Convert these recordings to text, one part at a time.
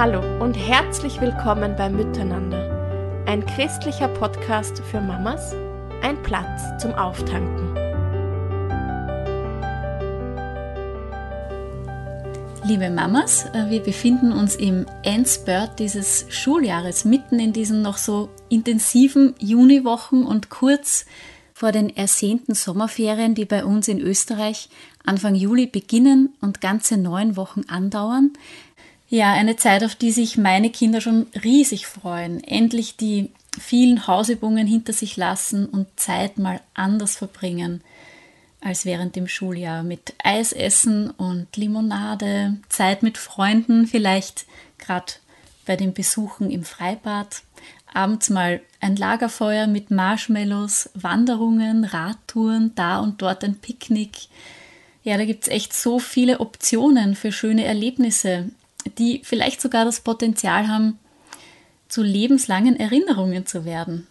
Hallo und herzlich willkommen bei Miteinander, ein christlicher Podcast für Mamas, ein Platz zum Auftanken. Liebe Mamas, äh, wir befinden uns im Endspurt dieses Schuljahres, mitten in diesen noch so intensiven Juniwochen und kurz vor den ersehnten Sommerferien, die bei uns in Österreich Anfang Juli beginnen und ganze neun Wochen andauern. Ja, eine Zeit, auf die sich meine Kinder schon riesig freuen. Endlich die vielen Hausübungen hinter sich lassen und Zeit mal anders verbringen als während dem Schuljahr mit Eisessen und Limonade, Zeit mit Freunden, vielleicht gerade bei den Besuchen im Freibad, abends mal ein Lagerfeuer mit Marshmallows, Wanderungen, Radtouren, da und dort ein Picknick. Ja, da gibt es echt so viele Optionen für schöne Erlebnisse die vielleicht sogar das Potenzial haben, zu lebenslangen Erinnerungen zu werden.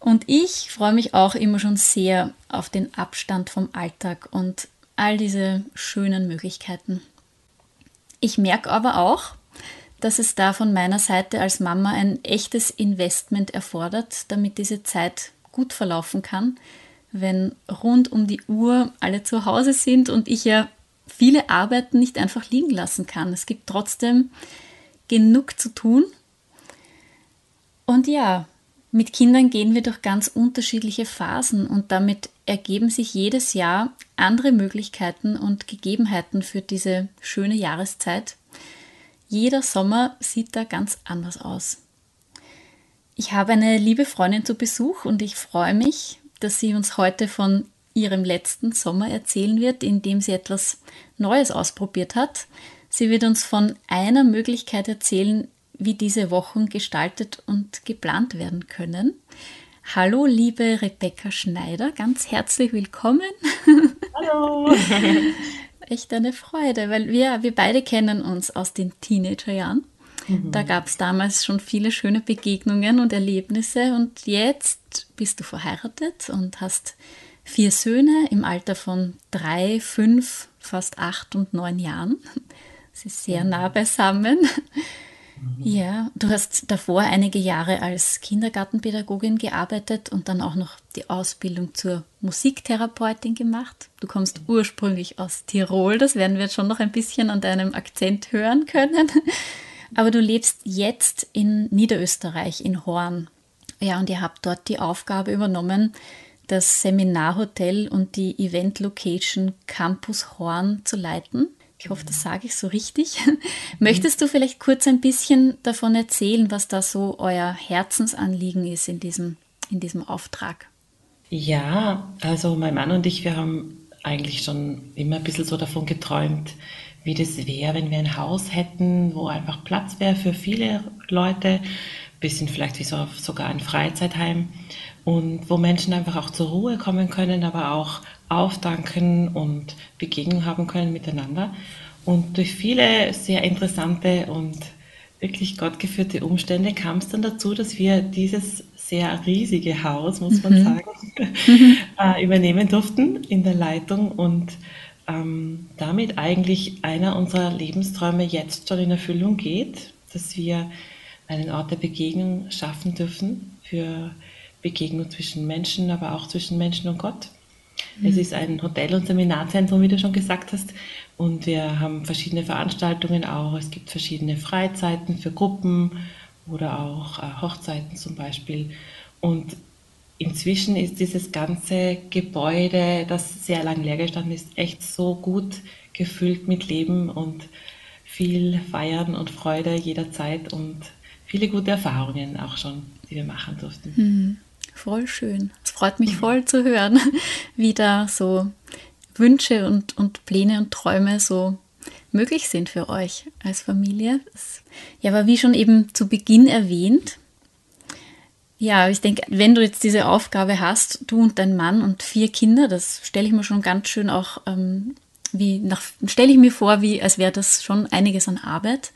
Und ich freue mich auch immer schon sehr auf den Abstand vom Alltag und all diese schönen Möglichkeiten. Ich merke aber auch, dass es da von meiner Seite als Mama ein echtes Investment erfordert, damit diese Zeit gut verlaufen kann, wenn rund um die Uhr alle zu Hause sind und ich ja viele Arbeiten nicht einfach liegen lassen kann. Es gibt trotzdem genug zu tun. Und ja, mit Kindern gehen wir durch ganz unterschiedliche Phasen und damit ergeben sich jedes Jahr andere Möglichkeiten und Gegebenheiten für diese schöne Jahreszeit. Jeder Sommer sieht da ganz anders aus. Ich habe eine liebe Freundin zu Besuch und ich freue mich, dass sie uns heute von ihrem letzten Sommer erzählen wird, in dem sie etwas Neues ausprobiert hat. Sie wird uns von einer Möglichkeit erzählen, wie diese Wochen gestaltet und geplant werden können. Hallo, liebe Rebecca Schneider, ganz herzlich willkommen. Hallo. Echt eine Freude, weil wir, wir beide kennen uns aus den Teenagerjahren. Mhm. Da gab es damals schon viele schöne Begegnungen und Erlebnisse und jetzt bist du verheiratet und hast vier Söhne im Alter von drei, fünf, fast acht und neun Jahren. Sie ist sehr nah beisammen. Mhm. Ja, du hast davor einige Jahre als Kindergartenpädagogin gearbeitet und dann auch noch die Ausbildung zur Musiktherapeutin gemacht. Du kommst ursprünglich aus Tirol, das werden wir jetzt schon noch ein bisschen an deinem Akzent hören können. Aber du lebst jetzt in Niederösterreich, in Horn. Ja, und ihr habt dort die Aufgabe übernommen, das Seminarhotel und die Event Location Campus Horn zu leiten. Ich hoffe, das sage ich so richtig. Möchtest du vielleicht kurz ein bisschen davon erzählen, was da so euer Herzensanliegen ist in diesem, in diesem Auftrag? Ja, also mein Mann und ich, wir haben eigentlich schon immer ein bisschen so davon geträumt, wie das wäre, wenn wir ein Haus hätten, wo einfach Platz wäre für viele Leute, bisschen vielleicht wie so sogar ein Freizeitheim und wo Menschen einfach auch zur Ruhe kommen können, aber auch aufdanken und Begegnung haben können miteinander. Und durch viele sehr interessante und wirklich gottgeführte Umstände kam es dann dazu, dass wir dieses sehr riesige Haus, muss man mhm. sagen, äh, übernehmen durften in der Leitung und ähm, damit eigentlich einer unserer Lebensträume jetzt schon in Erfüllung geht, dass wir einen Ort der Begegnung schaffen dürfen für Begegnung zwischen Menschen, aber auch zwischen Menschen und Gott. Mhm. Es ist ein Hotel- und Seminarzentrum, wie du schon gesagt hast. Und wir haben verschiedene Veranstaltungen auch. Es gibt verschiedene Freizeiten für Gruppen oder auch äh, Hochzeiten zum Beispiel. Und inzwischen ist dieses ganze Gebäude, das sehr lang leer gestanden ist, echt so gut gefüllt mit Leben und viel Feiern und Freude jederzeit und viele gute Erfahrungen auch schon, die wir machen durften. Mhm. Voll schön. Es freut mich voll zu hören, wie da so Wünsche und, und Pläne und Träume so möglich sind für euch als Familie. Ja, aber wie schon eben zu Beginn erwähnt, ja, ich denke, wenn du jetzt diese Aufgabe hast, du und dein Mann und vier Kinder, das stelle ich mir schon ganz schön auch, ähm, wie nach, stelle ich mir vor, wie als wäre das schon einiges an Arbeit.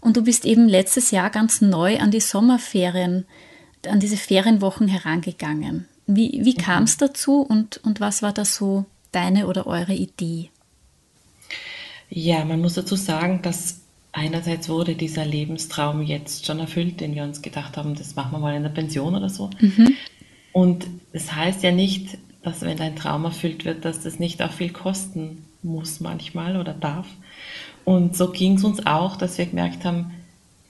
Und du bist eben letztes Jahr ganz neu an die Sommerferien an diese Ferienwochen herangegangen. Wie, wie mhm. kam es dazu und, und was war da so deine oder eure Idee? Ja, man muss dazu sagen, dass einerseits wurde dieser Lebenstraum jetzt schon erfüllt, den wir uns gedacht haben, das machen wir mal in der Pension oder so. Mhm. Und das heißt ja nicht, dass wenn dein Traum erfüllt wird, dass das nicht auch viel kosten muss manchmal oder darf. Und so ging es uns auch, dass wir gemerkt haben,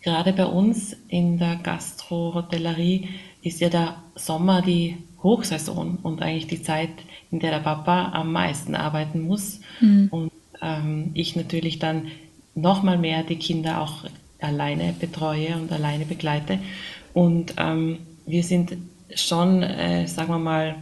gerade bei uns in der Gastro-Hotellerie ist ja der Sommer die Hochsaison und eigentlich die Zeit, in der der Papa am meisten arbeiten muss. Mhm. Und ähm, ich natürlich dann nochmal mehr die Kinder auch alleine betreue und alleine begleite. Und ähm, wir sind schon, äh, sagen wir mal,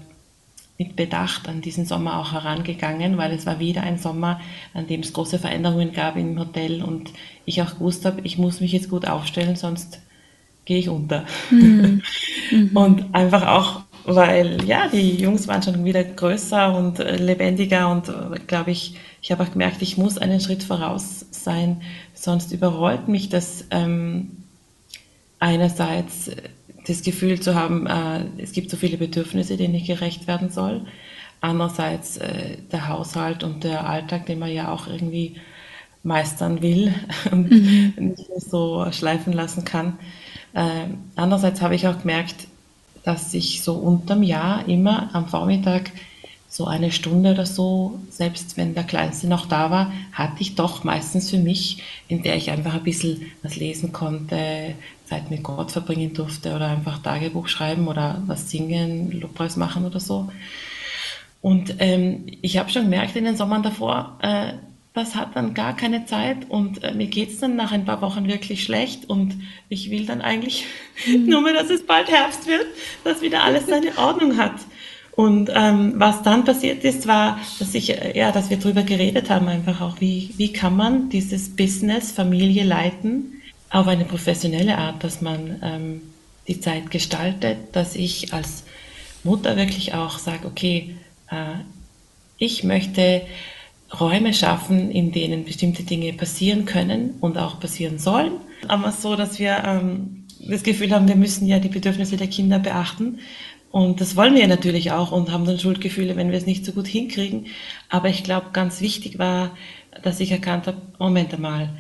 mit Bedacht an diesen Sommer auch herangegangen, weil es war wieder ein Sommer, an dem es große Veränderungen gab im Hotel und ich auch gewusst habe, ich muss mich jetzt gut aufstellen, sonst gehe ich unter. Mhm. Mhm. und einfach auch, weil ja, die Jungs waren schon wieder größer und äh, lebendiger und äh, glaube ich, ich habe auch gemerkt, ich muss einen Schritt voraus sein, sonst überrollt mich das ähm, einerseits das Gefühl zu haben, äh, es gibt so viele Bedürfnisse, denen ich gerecht werden soll. Andererseits äh, der Haushalt und der Alltag, den man ja auch irgendwie meistern will und Mhm. nicht so schleifen lassen kann. Äh, andererseits habe ich auch gemerkt, dass ich so unterm Jahr immer am Vormittag so eine Stunde oder so, selbst wenn der Kleinste noch da war, hatte ich doch meistens für mich, in der ich einfach ein bisschen was lesen konnte, Zeit mit Gott verbringen durfte oder einfach Tagebuch schreiben oder was singen, Lobpreis machen oder so. Und ähm, ich habe schon gemerkt in den Sommern davor, äh, das hat dann gar keine Zeit und äh, mir geht's dann nach ein paar Wochen wirklich schlecht und ich will dann eigentlich nur mehr, dass es bald Herbst wird, dass wieder alles seine Ordnung hat. Und ähm, was dann passiert ist, war, dass ich, äh, ja, dass wir drüber geredet haben, einfach auch, wie, wie kann man dieses Business, Familie leiten auf eine professionelle Art, dass man ähm, die Zeit gestaltet, dass ich als Mutter wirklich auch sage, okay, äh, ich möchte Räume schaffen, in denen bestimmte Dinge passieren können und auch passieren sollen. Aber so, dass wir ähm, das Gefühl haben, wir müssen ja die Bedürfnisse der Kinder beachten. Und das wollen wir natürlich auch und haben dann Schuldgefühle, wenn wir es nicht so gut hinkriegen. Aber ich glaube, ganz wichtig war, dass ich erkannt habe, Moment einmal,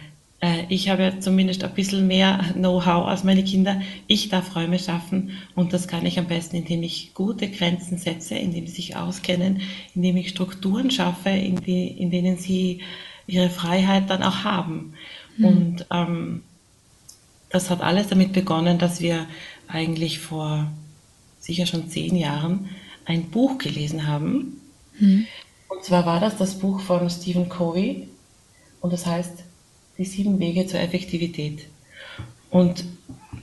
ich habe zumindest ein bisschen mehr Know-how als meine Kinder. Ich darf Räume schaffen und das kann ich am besten, indem ich gute Grenzen setze, indem sie sich auskennen, indem ich Strukturen schaffe, in, die, in denen sie ihre Freiheit dann auch haben. Und ähm, das hat alles damit begonnen, dass wir eigentlich vor sicher schon zehn Jahren ein Buch gelesen haben. Und zwar war das das Buch von Stephen Covey und das heißt Die sieben Wege zur Effektivität. Und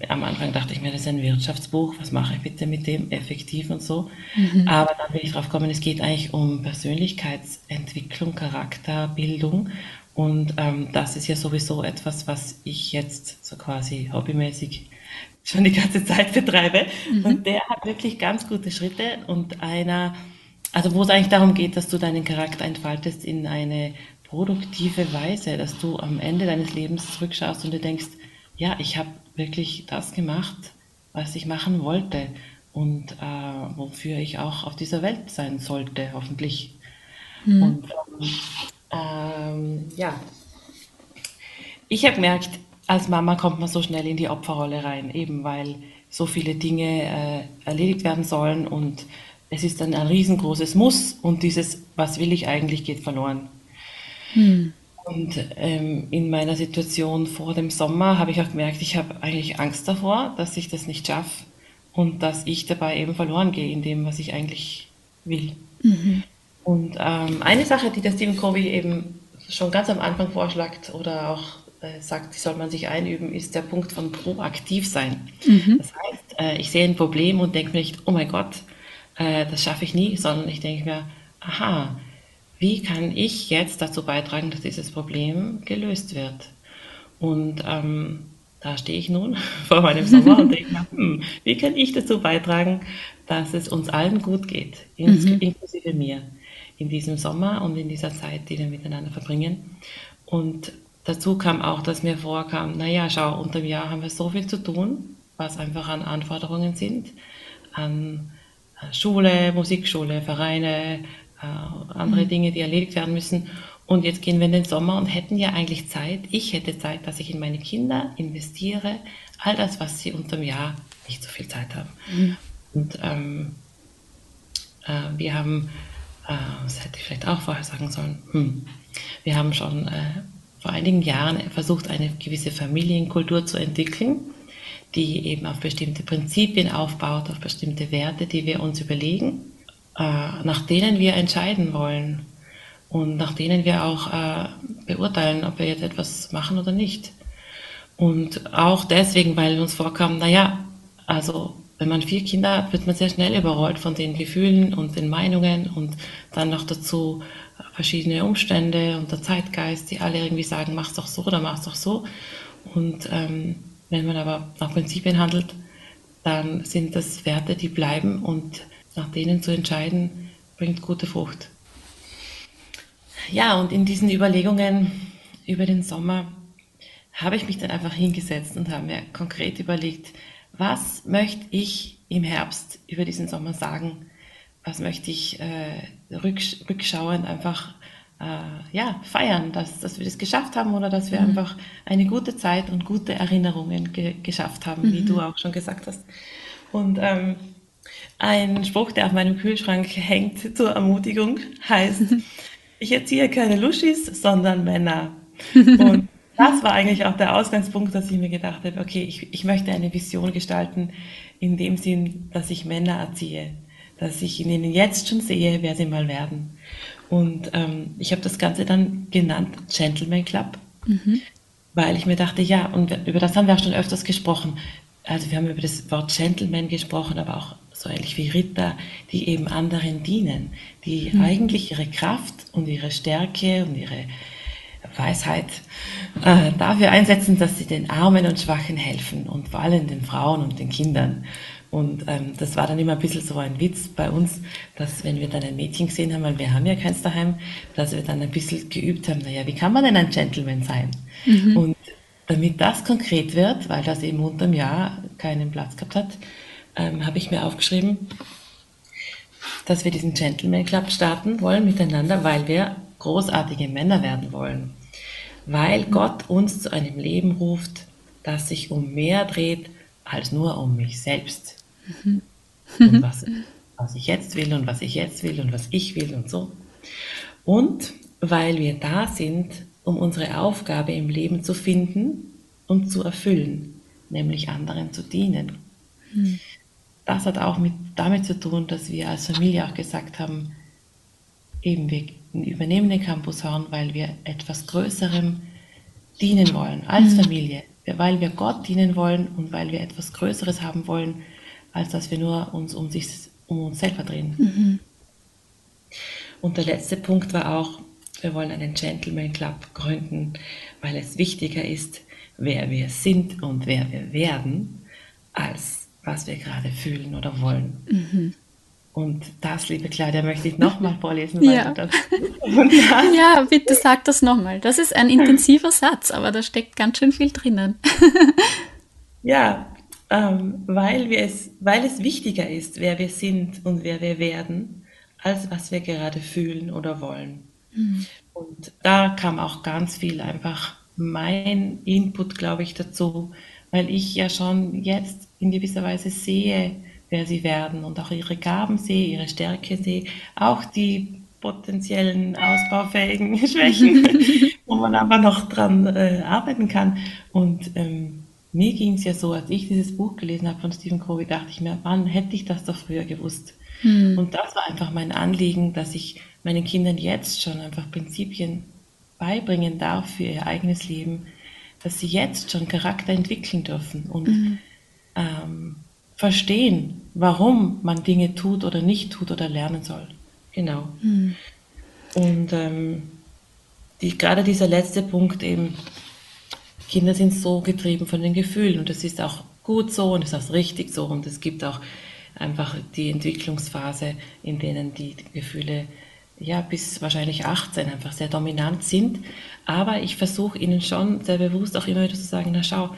am Anfang dachte ich mir, das ist ein Wirtschaftsbuch, was mache ich bitte mit dem effektiv und so. Aber dann bin ich drauf gekommen, es geht eigentlich um Persönlichkeitsentwicklung, Charakterbildung. Und ähm, das ist ja sowieso etwas, was ich jetzt so quasi hobbymäßig schon die ganze Zeit betreibe. Und der hat wirklich ganz gute Schritte und einer, also wo es eigentlich darum geht, dass du deinen Charakter entfaltest in eine produktive Weise, dass du am Ende deines Lebens zurückschaust und dir denkst, ja, ich habe wirklich das gemacht, was ich machen wollte und äh, wofür ich auch auf dieser Welt sein sollte, hoffentlich. Und ähm, ja, ich habe gemerkt, als Mama kommt man so schnell in die Opferrolle rein, eben weil so viele Dinge äh, erledigt werden sollen und es ist dann ein riesengroßes Muss und dieses, was will ich eigentlich, geht verloren. Und ähm, in meiner Situation vor dem Sommer habe ich auch gemerkt, ich habe eigentlich Angst davor, dass ich das nicht schaffe und dass ich dabei eben verloren gehe in dem, was ich eigentlich will. Und ähm, eine Sache, die der Stephen Covey eben schon ganz am Anfang vorschlägt oder auch äh, sagt, die soll man sich einüben, ist der Punkt von proaktiv sein. Das heißt, äh, ich sehe ein Problem und denke mir nicht, oh mein Gott, äh, das schaffe ich nie, sondern ich denke mir, aha, wie kann ich jetzt dazu beitragen, dass dieses Problem gelöst wird? Und ähm, da stehe ich nun vor meinem Sommer und denke hm, wie kann ich dazu beitragen, dass es uns allen gut geht, ins, inklusive mir, in diesem Sommer und in dieser Zeit, die wir miteinander verbringen. Und dazu kam auch, dass mir vorkam, naja, schau, unterm Jahr haben wir so viel zu tun, was einfach an Anforderungen sind, an äh, Schule, Musikschule, Vereine, äh, andere Dinge, die erledigt werden müssen. Und jetzt gehen wir in den Sommer und hätten ja eigentlich Zeit, ich hätte Zeit, dass ich in meine Kinder investiere, all das, was sie unterm Jahr nicht so viel Zeit haben. Mhm. Und ähm, äh, wir haben, äh, das hätte ich vielleicht auch vorher sagen sollen, hm, wir haben schon äh, vor einigen Jahren versucht, eine gewisse Familienkultur zu entwickeln, die eben auf bestimmte Prinzipien aufbaut, auf bestimmte Werte, die wir uns überlegen, nach denen wir entscheiden wollen und nach denen wir auch äh, beurteilen, ob wir jetzt etwas machen oder nicht. Und auch deswegen, weil uns vorkam, naja, also wenn man vier Kinder hat, wird man sehr schnell überrollt von den Gefühlen und den Meinungen und dann noch dazu verschiedene Umstände und der Zeitgeist, die alle irgendwie sagen, mach's doch so oder mach's doch so. Und ähm, wenn man aber nach Prinzipien handelt, dann sind das Werte, die bleiben und nach denen zu entscheiden, bringt gute Frucht. Ja, und in diesen Überlegungen über den Sommer habe ich mich dann einfach hingesetzt und habe mir konkret überlegt, was möchte ich im Herbst über diesen Sommer sagen? Was möchte ich äh, rücksch rückschauend einfach äh, ja, feiern, dass, dass wir das geschafft haben oder dass wir mhm. einfach eine gute Zeit und gute Erinnerungen ge geschafft haben, mhm. wie du auch schon gesagt hast. Und ähm, ein Spruch, der auf meinem Kühlschrank hängt zur Ermutigung, heißt, ich erziehe keine Luschis, sondern Männer. Und das war eigentlich auch der Ausgangspunkt, dass ich mir gedacht habe, okay, ich, ich möchte eine Vision gestalten, in dem Sinn, dass ich Männer erziehe, dass ich in ihnen jetzt schon sehe, wer sie mal werden. Und ähm, ich habe das Ganze dann genannt Gentleman Club, mhm. weil ich mir dachte, ja, und über das haben wir auch schon öfters gesprochen. Also wir haben über das Wort Gentleman gesprochen, aber auch so ähnlich wie Ritter, die eben anderen dienen, die mhm. eigentlich ihre Kraft und ihre Stärke und ihre Weisheit äh, dafür einsetzen, dass sie den Armen und Schwachen helfen und vor allem den Frauen und den Kindern. Und ähm, das war dann immer ein bisschen so ein Witz bei uns, dass wenn wir dann ein Mädchen gesehen haben, weil wir haben ja keins daheim, dass wir dann ein bisschen geübt haben, naja, wie kann man denn ein Gentleman sein? Mhm. Und damit das konkret wird, weil das eben unterm Jahr keinen Platz gehabt hat, ähm, habe ich mir aufgeschrieben, dass wir diesen Gentleman Club starten wollen miteinander, weil wir großartige Männer werden wollen. Weil Gott uns zu einem Leben ruft, das sich um mehr dreht als nur um mich selbst. Mhm. Und was, was ich jetzt will und was ich jetzt will und was ich will und so. Und weil wir da sind, um unsere Aufgabe im Leben zu finden und zu erfüllen, nämlich anderen zu dienen. Mhm. Das hat auch mit, damit zu tun, dass wir als Familie auch gesagt haben, eben wir übernehmen den Campus Horn, weil wir etwas Größerem dienen wollen als mhm. Familie, weil wir Gott dienen wollen und weil wir etwas Größeres haben wollen, als dass wir nur uns um, sich, um uns selber drehen. Mhm. Und der letzte Punkt war auch, wir wollen einen Gentleman Club gründen, weil es wichtiger ist, wer wir sind und wer wir werden, als was wir gerade fühlen oder wollen. Mhm. Und das, liebe Claudia, möchte ich nochmal vorlesen. ja. ja, bitte sag das nochmal. Das ist ein intensiver Satz, aber da steckt ganz schön viel drinnen. ja, ähm, weil, wir es, weil es wichtiger ist, wer wir sind und wer wir werden, als was wir gerade fühlen oder wollen. Mhm. Und da kam auch ganz viel einfach mein Input, glaube ich, dazu, weil ich ja schon jetzt in gewisser Weise sehe, wer sie werden und auch ihre Gaben sehe, ihre Stärke sehe, auch die potenziellen ausbaufähigen Schwächen, wo man aber noch dran äh, arbeiten kann. Und ähm, mir ging es ja so, als ich dieses Buch gelesen habe von Stephen Covey, dachte ich mir, wann hätte ich das doch früher gewusst? Hm. Und das war einfach mein Anliegen, dass ich meinen Kindern jetzt schon einfach Prinzipien beibringen darf für ihr eigenes Leben, dass sie jetzt schon Charakter entwickeln dürfen und mhm. Ähm, verstehen, warum man Dinge tut oder nicht tut oder lernen soll. Genau. Mhm. Und ähm, die, gerade dieser letzte Punkt eben, Kinder sind so getrieben von den Gefühlen und das ist auch gut so und es ist auch richtig so und es gibt auch einfach die Entwicklungsphase, in denen die Gefühle ja bis wahrscheinlich 18 einfach sehr dominant sind. Aber ich versuche ihnen schon sehr bewusst auch immer wieder zu sagen, na schau,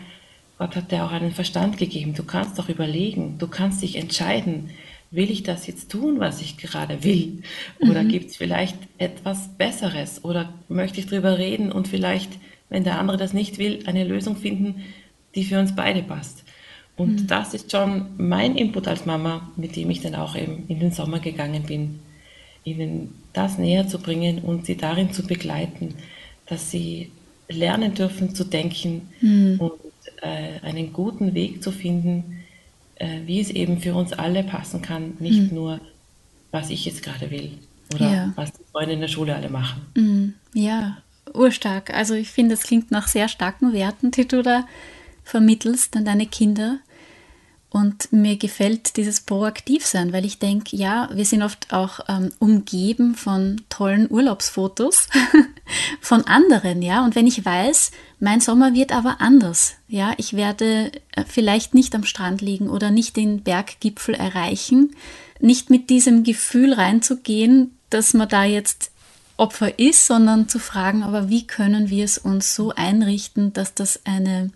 Gott hat dir auch einen Verstand gegeben. Du kannst doch überlegen, du kannst dich entscheiden. will ich das jetzt tun, was ich gerade will? Oder mhm. gibt es vielleicht etwas Besseres? Oder möchte ich drüber reden und vielleicht, wenn der andere das nicht will, eine Lösung finden, die für uns beide passt? Und mhm. das ist schon mein Input als Mama, mit dem ich dann auch eben in den Sommer gegangen bin, ihnen das näher zu bringen und sie darin zu begleiten, dass sie lernen dürfen zu denken mhm. und einen guten Weg zu finden, äh, wie es eben für uns alle passen kann, nicht mhm. nur, was ich jetzt gerade will oder ja. was die Freunde in der Schule alle machen. Mhm. Ja, urstark. Also ich finde, es klingt nach sehr starken Werten, die du da vermittelst an deine Kinder. Und mir gefällt dieses Proaktivsein, weil ich denke, ja, wir sind oft auch ähm, umgeben von tollen Urlaubsfotos von anderen, ja. Und wenn ich weiß, mein Sommer wird aber anders, ja, ich werde äh, vielleicht nicht am Strand liegen oder nicht den Berggipfel erreichen, nicht mit diesem Gefühl reinzugehen, dass man da jetzt Opfer ist, sondern zu fragen, aber wie können wir es uns so einrichten, dass das eine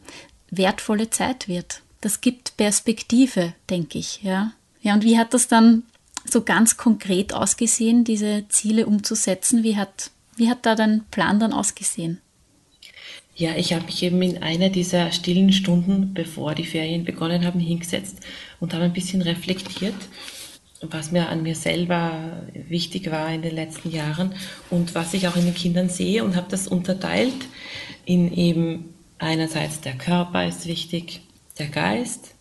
wertvolle Zeit wird? das gibt Perspektive, denke ich. Ja. ja, und wie hat das dann so ganz konkret ausgesehen, diese Ziele umzusetzen? Wie hat, wie hat da dein Plan dann ausgesehen? Ja, ich habe mich eben in einer dieser stillen Stunden, bevor die Ferien begonnen haben, hingesetzt und habe ein bisschen reflektiert, was mir an mir selber wichtig war in den letzten Jahren und was ich auch in den Kindern sehe und habe das unterteilt in eben einerseits der Körper ist wichtig, der Geist,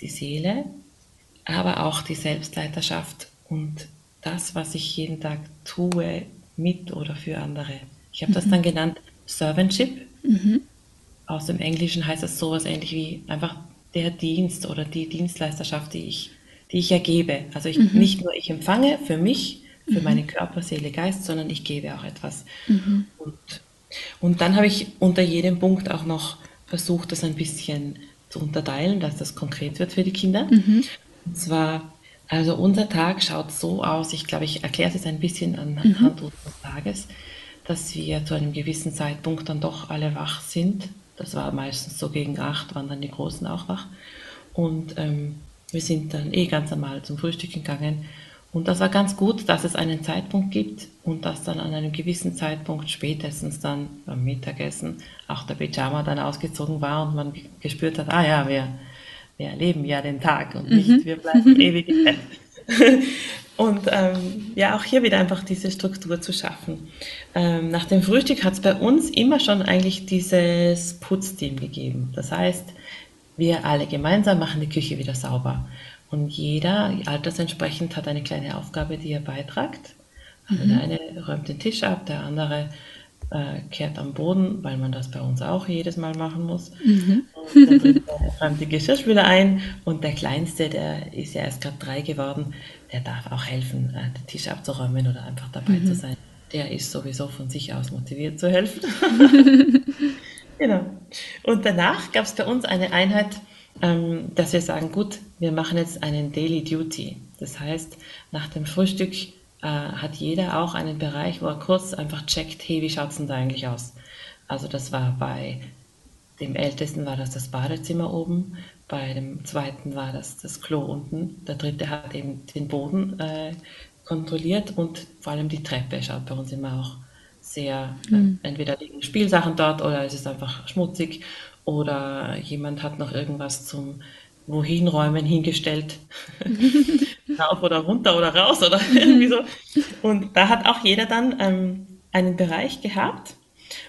die Seele, aber auch die Selbstleiterschaft und das, was ich jeden Tag tue, mit oder für andere. Ich habe mhm. das dann genannt Servantship. Mhm. Aus dem Englischen heißt das sowas ähnlich wie einfach der Dienst oder die Dienstleisterschaft, die ich, die ich ergebe. Also ich, mhm. nicht nur ich empfange für mich, für mhm. meine Körper, Seele, Geist, sondern ich gebe auch etwas. Mhm. Und, und dann habe ich unter jedem Punkt auch noch versucht, das ein bisschen zu unterteilen, dass das konkret wird für die Kinder. Mhm. Und zwar, also unser Tag schaut so aus, ich glaube, ich erkläre es ein bisschen anhand mhm. unseres Tages, dass wir zu einem gewissen Zeitpunkt dann doch alle wach sind. Das war meistens so gegen acht, waren dann die Großen auch wach. Und ähm, wir sind dann eh ganz normal zum Frühstück gegangen und das war ganz gut, dass es einen Zeitpunkt gibt und dass dann an einem gewissen Zeitpunkt spätestens dann beim Mittagessen auch der Pyjama dann ausgezogen war und man gespürt hat, ah ja, wir, wir erleben ja den Tag und nicht, mhm. wir bleiben ewig im Bett. Und ähm, ja, auch hier wieder einfach diese Struktur zu schaffen. Ähm, nach dem Frühstück hat es bei uns immer schon eigentlich dieses Putzteam gegeben. Das heißt, wir alle gemeinsam machen die Küche wieder sauber. Und jeder, altersentsprechend, hat eine kleine Aufgabe, die er beitragt. Also mhm. Der eine räumt den Tisch ab, der andere äh, kehrt am Boden, weil man das bei uns auch jedes Mal machen muss. Mhm. Und der dritte räumt die Geschirrspüler ein und der Kleinste, der ist ja erst gerade drei geworden, der darf auch helfen, äh, den Tisch abzuräumen oder einfach dabei mhm. zu sein. Der ist sowieso von sich aus motiviert zu helfen. genau. Und danach gab es bei uns eine Einheit, ähm, dass wir sagen, gut, wir machen jetzt einen Daily Duty. Das heißt, nach dem Frühstück äh, hat jeder auch einen Bereich, wo er kurz einfach checkt, hey, wie schaut es denn da eigentlich aus? Also das war bei dem Ältesten war das das Badezimmer oben, bei dem zweiten war das das Klo unten, der dritte hat eben den Boden äh, kontrolliert und vor allem die Treppe schaut bei uns immer auch sehr, mhm. äh, entweder liegen Spielsachen dort oder es ist einfach schmutzig oder jemand hat noch irgendwas zum Wohinräumen hingestellt. Rauf oder runter oder raus oder irgendwie so. Und da hat auch jeder dann ähm, einen Bereich gehabt.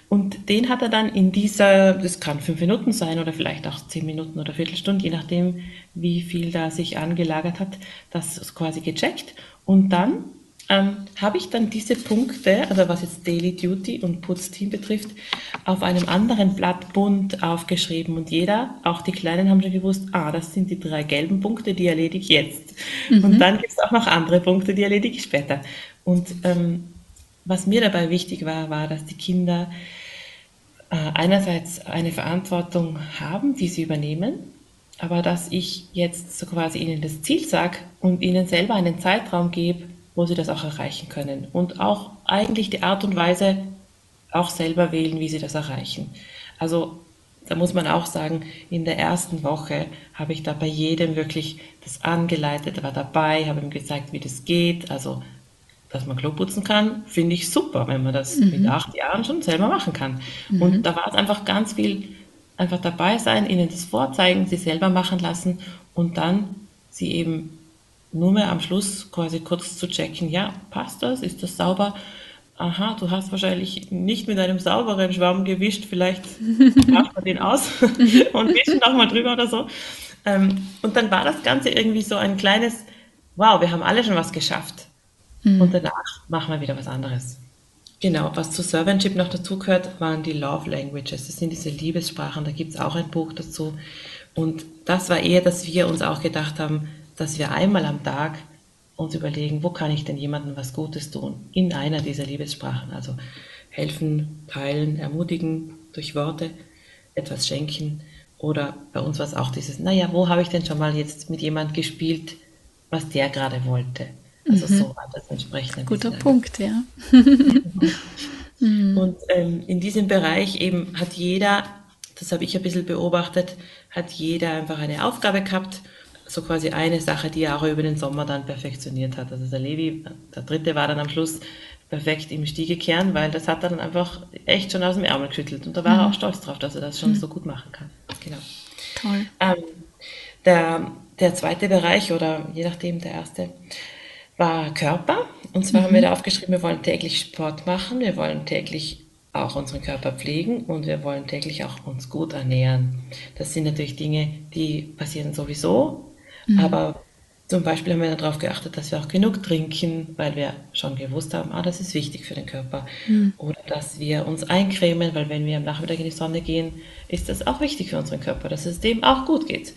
Und den hat er dann in dieser, das kann fünf Minuten sein oder vielleicht auch zehn Minuten oder Viertelstunde, je nachdem, wie viel da sich angelagert hat, das quasi gecheckt. Und dann ähm, habe ich dann diese Punkte, also was jetzt Daily Duty und Putzteam betrifft, auf einem anderen Blatt bunt aufgeschrieben. Und jeder, auch die Kleinen, haben schon gewusst, ah, das sind die drei gelben Punkte, die erledige ich jetzt. Mhm. Und dann gibt es auch noch andere Punkte, die erledige ich später. Und ähm, was mir dabei wichtig war, war, dass die Kinder äh, einerseits eine Verantwortung haben, die sie übernehmen, aber dass ich jetzt so quasi ihnen das Ziel sage und ihnen selber einen Zeitraum gebe, wo sie das auch erreichen können. Und auch eigentlich die Art und Weise auch selber wählen, wie sie das erreichen. Also da muss man auch sagen, in der ersten Woche habe ich da bei jedem wirklich das angeleitet, war dabei, habe ihm gezeigt, wie das geht. Also, dass man Klo putzen kann, finde ich super, wenn man das mhm. mit acht Jahren schon selber machen kann. Mhm. Und da war es einfach ganz viel, einfach dabei sein, ihnen das vorzeigen, sie selber machen lassen und dann sie eben nur mehr am Schluss quasi kurz zu checken, ja, passt das, ist das sauber? aha, du hast wahrscheinlich nicht mit einem sauberen Schwamm gewischt, vielleicht macht man den aus und wischen nochmal drüber oder so. Ähm, und dann war das Ganze irgendwie so ein kleines, wow, wir haben alle schon was geschafft. Mhm. Und danach machen wir wieder was anderes. Genau, was zu Servantship noch dazu gehört, waren die Love Languages. Das sind diese Liebessprachen, da gibt es auch ein Buch dazu. Und das war eher, dass wir uns auch gedacht haben, dass wir einmal am Tag uns überlegen, wo kann ich denn jemandem was Gutes tun in einer dieser Liebessprachen. Also helfen, teilen, ermutigen durch Worte, etwas schenken oder bei uns war es auch dieses, naja, wo habe ich denn schon mal jetzt mit jemand gespielt, was der gerade wollte. Also mhm. so war das entsprechend. Guter Punkt, ja. Und ähm, in diesem Bereich eben hat jeder, das habe ich ein bisschen beobachtet, hat jeder einfach eine Aufgabe gehabt so quasi eine Sache, die er auch über den Sommer dann perfektioniert hat. Also der Levi, der dritte war dann am Schluss perfekt im Stiegekern, weil das hat er dann einfach echt schon aus dem Ärmel geschüttelt. Und da war mhm. er auch stolz drauf, dass er das schon mhm. so gut machen kann. Genau. Toll. Ähm, der, der zweite Bereich oder je nachdem der erste war Körper. Und zwar mhm. haben wir mhm. da aufgeschrieben, wir wollen täglich Sport machen, wir wollen täglich auch unseren Körper pflegen und wir wollen täglich auch uns gut ernähren. Das sind natürlich Dinge, die passieren sowieso Mhm. Aber zum Beispiel haben wir darauf geachtet, dass wir auch genug trinken, weil wir schon gewusst haben, ah, das ist wichtig für den Körper. Mhm. Oder dass wir uns eincremen, weil wenn wir am Nachmittag in die Sonne gehen, ist das auch wichtig für unseren Körper, dass es dem auch gut geht.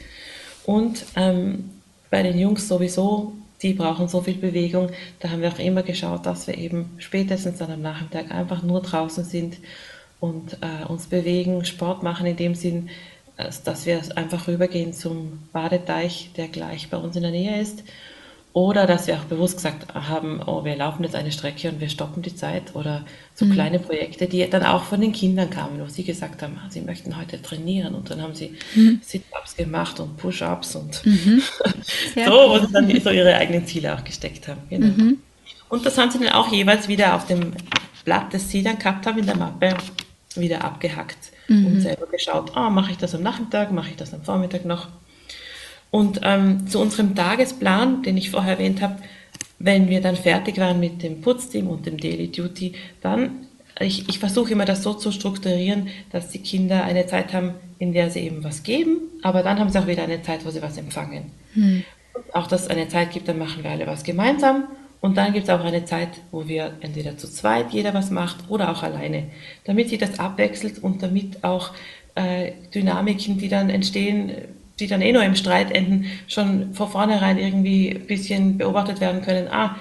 Und ähm, bei den Jungs sowieso, die brauchen so viel Bewegung, da haben wir auch immer geschaut, dass wir eben spätestens dann am Nachmittag einfach nur draußen sind und äh, uns bewegen, Sport machen in dem Sinn, dass wir einfach rübergehen zum Badeteich, der gleich bei uns in der Nähe ist. Oder dass wir auch bewusst gesagt haben, oh, wir laufen jetzt eine Strecke und wir stoppen die Zeit. Oder so mhm. kleine Projekte, die dann auch von den Kindern kamen, wo sie gesagt haben, sie möchten heute trainieren. Und dann haben sie mhm. Sit-Ups gemacht und Push-Ups und mhm. so, wo sie dann so ihre eigenen Ziele auch gesteckt haben. Genau. Mhm. Und das haben sie dann auch jeweils wieder auf dem Blatt, das sie dann gehabt haben in der Mappe, wieder abgehackt mhm. und selber geschaut, ah, mache ich das am Nachmittag, mache ich das am Vormittag noch. Und ähm, zu unserem Tagesplan, den ich vorher erwähnt habe, wenn wir dann fertig waren mit dem Putzteam und dem Daily Duty, dann, ich, ich versuche immer das so zu strukturieren, dass die Kinder eine Zeit haben, in der sie eben was geben, aber dann haben sie auch wieder eine Zeit, wo sie was empfangen. Mhm. Auch, dass es eine Zeit gibt, dann machen wir alle was gemeinsam und dann gibt es auch eine Zeit, wo wir entweder zu zweit jeder was macht oder auch alleine, damit sich das abwechselt und damit auch äh, Dynamiken, die dann entstehen, die dann eh nur im Streit enden, schon vor vornherein irgendwie ein bisschen beobachtet werden können. Ah,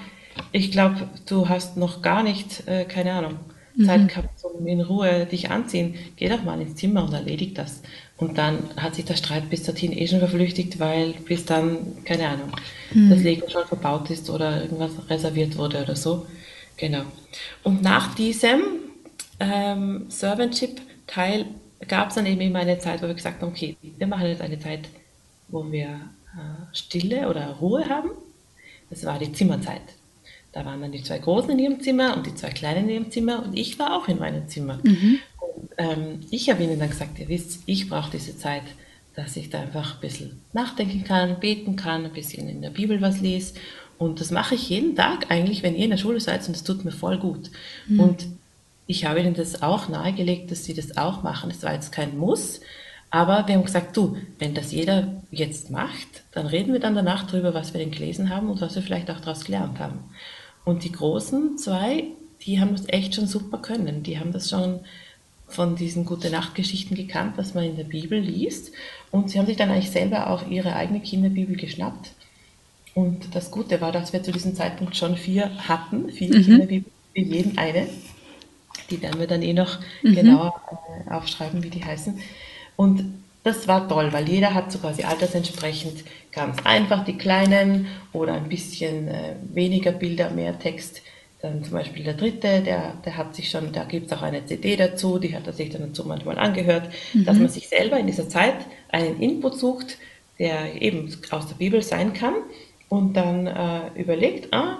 ich glaube, du hast noch gar nicht, äh, keine Ahnung, mhm. Zeit gehabt, um in Ruhe dich anziehen. Geh doch mal ins Zimmer und erledig das. Und dann hat sich der Streit bis dorthin eh schon verflüchtigt, weil bis dann, keine Ahnung, mhm. das Lego schon verbaut ist oder irgendwas reserviert wurde oder so. Genau. Und nach diesem ähm, Servantship-Teil gab es dann eben immer eine Zeit, wo wir gesagt haben, okay, wir machen jetzt eine Zeit, wo wir äh, Stille oder Ruhe haben. Das war die Zimmerzeit. Da waren dann die zwei Großen in ihrem Zimmer und die zwei Kleinen in ihrem Zimmer und ich war auch in meinem Zimmer. Mhm. Und ähm, ich habe ihnen dann gesagt, ihr wisst, ich brauche diese Zeit, dass ich da einfach ein bisschen nachdenken kann, beten kann, ein bisschen in der Bibel was lese. Und das mache ich jeden Tag eigentlich, wenn ihr in der Schule seid und es tut mir voll gut. Mhm. Und ich habe ihnen das auch nahegelegt, dass sie das auch machen. Es war jetzt kein Muss, aber wir haben gesagt, du, wenn das jeder jetzt macht, dann reden wir dann danach drüber, was wir denn gelesen haben und was wir vielleicht auch daraus gelernt haben. Und die großen zwei, die haben das echt schon super können. Die haben das schon von diesen gute Nacht-Geschichten gekannt, was man in der Bibel liest. Und sie haben sich dann eigentlich selber auch ihre eigene Kinderbibel geschnappt. Und das Gute war, dass wir zu diesem Zeitpunkt schon vier hatten, vier mhm. Kinderbibeln, für jeden eine. Die werden wir dann eh noch mhm. genauer äh, aufschreiben, wie die heißen. Und das war toll, weil jeder hat so quasi altersentsprechend ganz einfach die kleinen oder ein bisschen äh, weniger Bilder, mehr Text dann zum Beispiel der dritte, der, der hat sich schon, da gibt es auch eine CD dazu, die hat er sich dann dazu manchmal angehört, mhm. dass man sich selber in dieser Zeit einen Input sucht, der eben aus der Bibel sein kann und dann äh, überlegt, ah,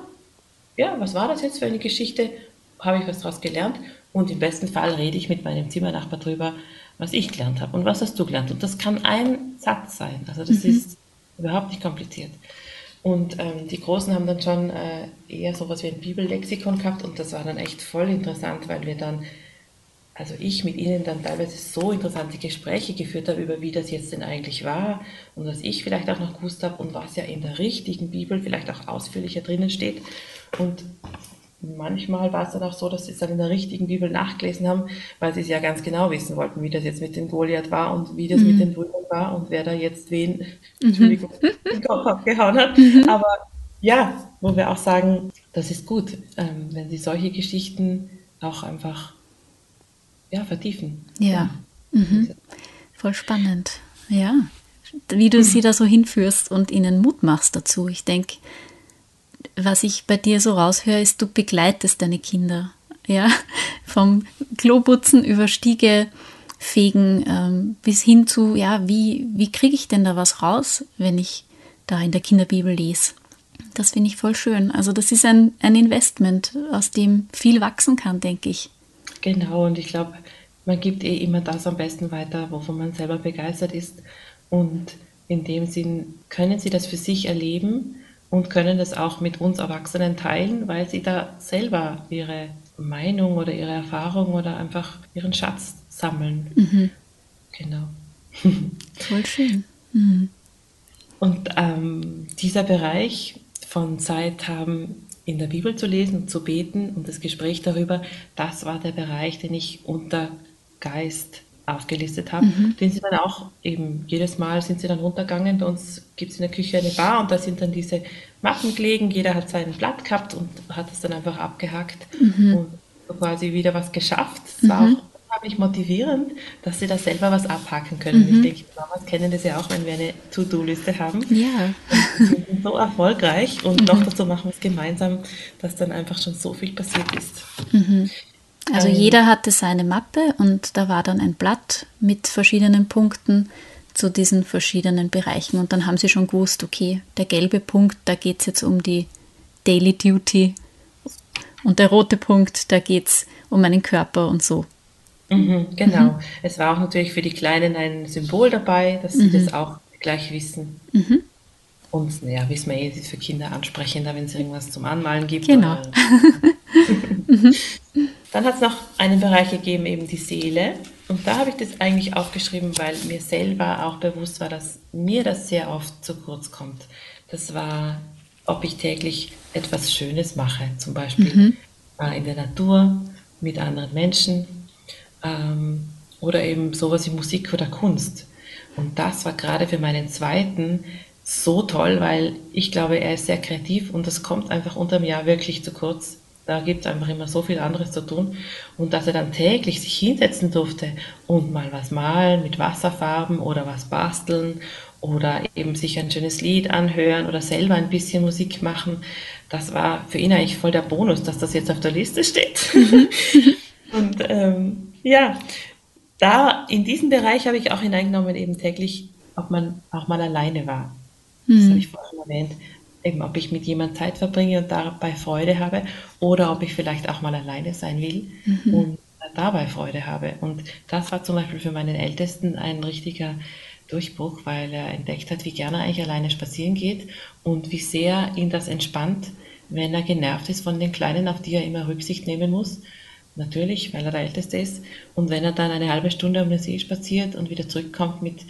ja, was war das jetzt für eine Geschichte? Habe ich was daraus gelernt? Und im besten Fall rede ich mit meinem Zimmernachbar drüber, was ich gelernt habe und was hast du gelernt. Und das kann ein Satz sein. Also das mhm. ist überhaupt nicht kompliziert. Und ähm, die Großen haben dann schon äh, eher sowas wie ein Bibellexikon gehabt und das war dann echt voll interessant, weil wir dann, also ich mit ihnen dann teilweise so interessante Gespräche geführt habe über wie das jetzt denn eigentlich war und was ich vielleicht auch noch gewusst habe und was ja in der richtigen Bibel vielleicht auch ausführlicher drinnen steht. Und manchmal war es dann auch so, dass sie es dann in der richtigen Bibel nachgelesen haben, weil sie es ja ganz genau wissen wollten, wie das jetzt mit dem Goliath war und wie das mhm. mit den Brüdern war und wer da jetzt wen, mhm. Entschuldigung, den Kopf abgehauen hat. Mhm. Aber ja, wo wir auch sagen, das ist gut, ähm, wenn sie solche Geschichten auch einfach ja, vertiefen. Ja, mhm. voll spannend. Ja, wie du sie da so hinführst und ihnen Mut machst dazu. Ich denke, was ich bei dir so raushöre, ist, du begleitest deine Kinder. Ja, vom Kloputzen über Stiege fegen ähm, bis hin zu, ja, wie, wie kriege ich denn da was raus, wenn ich da in der Kinderbibel lese? Das finde ich voll schön. Also das ist ein, ein Investment, aus dem viel wachsen kann, denke ich. Genau, und ich glaube, man gibt eh immer das am besten weiter, wovon man selber begeistert ist. Und in dem Sinn können sie das für sich erleben und können das auch mit uns Erwachsenen teilen, weil sie da selber ihre Meinung oder ihre Erfahrung oder einfach ihren Schatz sammeln. Mhm. Genau. Voll schön. Mhm. Und ähm, dieser Bereich von Zeit haben, in der Bibel zu lesen und zu beten und das Gespräch darüber, das war der Bereich, den ich unter Geist aufgelistet habe, mhm. den sie dann auch eben jedes Mal sind sie dann runtergegangen. Bei uns gibt es in der Küche eine Bar und da sind dann diese Mappen gelegen. Jeder hat sein Blatt gehabt und hat es dann einfach abgehakt mhm. und so quasi wieder was geschafft. Es war mhm. auch unheimlich motivierend, dass sie da selber was abhaken können. Ich mhm. denke, Mamas kennen das ja auch, wenn wir eine To-Do-Liste haben. Ja. Und sind so erfolgreich und noch mhm. dazu machen wir es gemeinsam, dass dann einfach schon so viel passiert ist. Mhm. Also ähm, jeder hatte seine Mappe und da war dann ein Blatt mit verschiedenen Punkten zu diesen verschiedenen Bereichen. Und dann haben sie schon gewusst, okay, der gelbe Punkt, da geht es jetzt um die Daily Duty und der rote Punkt, da geht es um meinen Körper und so. Mhm, genau. Mhm. Es war auch natürlich für die Kleinen ein Symbol dabei, dass sie mhm. das auch gleich wissen. Mhm. Und ja, wissen wir eh, es ist für Kinder ansprechender, wenn es irgendwas zum Anmalen gibt. Genau. Dann hat es noch einen Bereich gegeben, eben die Seele. Und da habe ich das eigentlich aufgeschrieben, weil mir selber auch bewusst war, dass mir das sehr oft zu kurz kommt. Das war, ob ich täglich etwas Schönes mache, zum Beispiel mhm. in der Natur, mit anderen Menschen ähm, oder eben sowas wie Musik oder Kunst. Und das war gerade für meinen zweiten so toll, weil ich glaube, er ist sehr kreativ und das kommt einfach unterm Jahr wirklich zu kurz. Da gibt es einfach immer so viel anderes zu tun. Und dass er dann täglich sich hinsetzen durfte und mal was malen mit Wasserfarben oder was basteln oder eben sich ein schönes Lied anhören oder selber ein bisschen Musik machen, das war für ihn eigentlich voll der Bonus, dass das jetzt auf der Liste steht. und ähm, ja, da in diesem Bereich habe ich auch hineingenommen, eben täglich, ob man auch mal alleine war. Das mhm. habe ich vorhin erwähnt eben ob ich mit jemand Zeit verbringe und dabei Freude habe oder ob ich vielleicht auch mal alleine sein will mhm. und dabei Freude habe. Und das war zum Beispiel für meinen Ältesten ein richtiger Durchbruch, weil er entdeckt hat, wie gerne er eigentlich alleine spazieren geht und wie sehr ihn das entspannt, wenn er genervt ist von den Kleinen, auf die er immer Rücksicht nehmen muss. Natürlich, weil er der Älteste ist. Und wenn er dann eine halbe Stunde um den See spaziert und wieder zurückkommt mit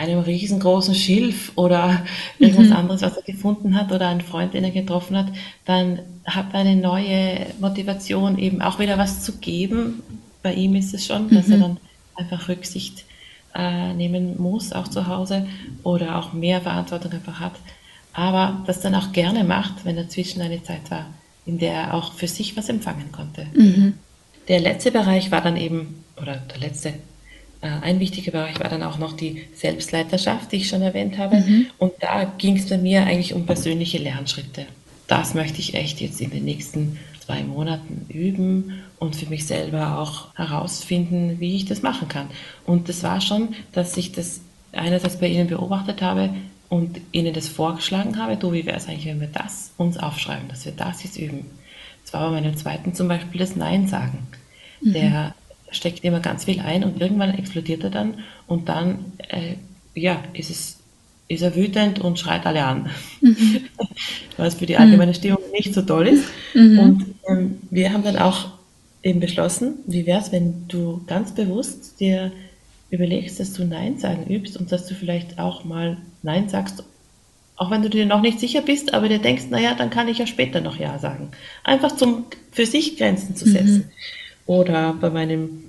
einem riesengroßen Schilf oder irgendwas mhm. anderes, was er gefunden hat oder einen Freund, den er getroffen hat, dann hat er eine neue Motivation, eben auch wieder was zu geben. Bei ihm ist es schon, dass mhm. er dann einfach Rücksicht äh, nehmen muss, auch zu Hause, oder auch mehr Verantwortung einfach hat. Aber das dann auch gerne macht, wenn dazwischen eine Zeit war, in der er auch für sich was empfangen konnte. Mhm. Der letzte Bereich war dann eben, oder der letzte ein wichtiger Bereich war dann auch noch die Selbstleiterschaft, die ich schon erwähnt habe. Mhm. Und da ging es bei mir eigentlich um persönliche Lernschritte. Das möchte ich echt jetzt in den nächsten zwei Monaten üben und für mich selber auch herausfinden, wie ich das machen kann. Und das war schon, dass ich das einerseits bei Ihnen beobachtet habe und Ihnen das vorgeschlagen habe, du, wie wäre es eigentlich, wenn wir das uns aufschreiben, dass wir das jetzt üben. Das war bei meinem zweiten zum Beispiel das Nein sagen. Mhm. Der steckt immer ganz viel ein und irgendwann explodiert er dann und dann äh, ja, ist es ist er wütend und schreit alle an, mhm. was für die allgemeine Stimmung nicht so toll ist. Mhm. Und ähm, wir haben dann auch eben beschlossen, wie wäre es, wenn du ganz bewusst dir überlegst, dass du Nein sagen übst und dass du vielleicht auch mal Nein sagst, auch wenn du dir noch nicht sicher bist, aber dir denkst, naja, dann kann ich ja später noch Ja sagen. Einfach zum für sich Grenzen zu setzen. Oder bei meinem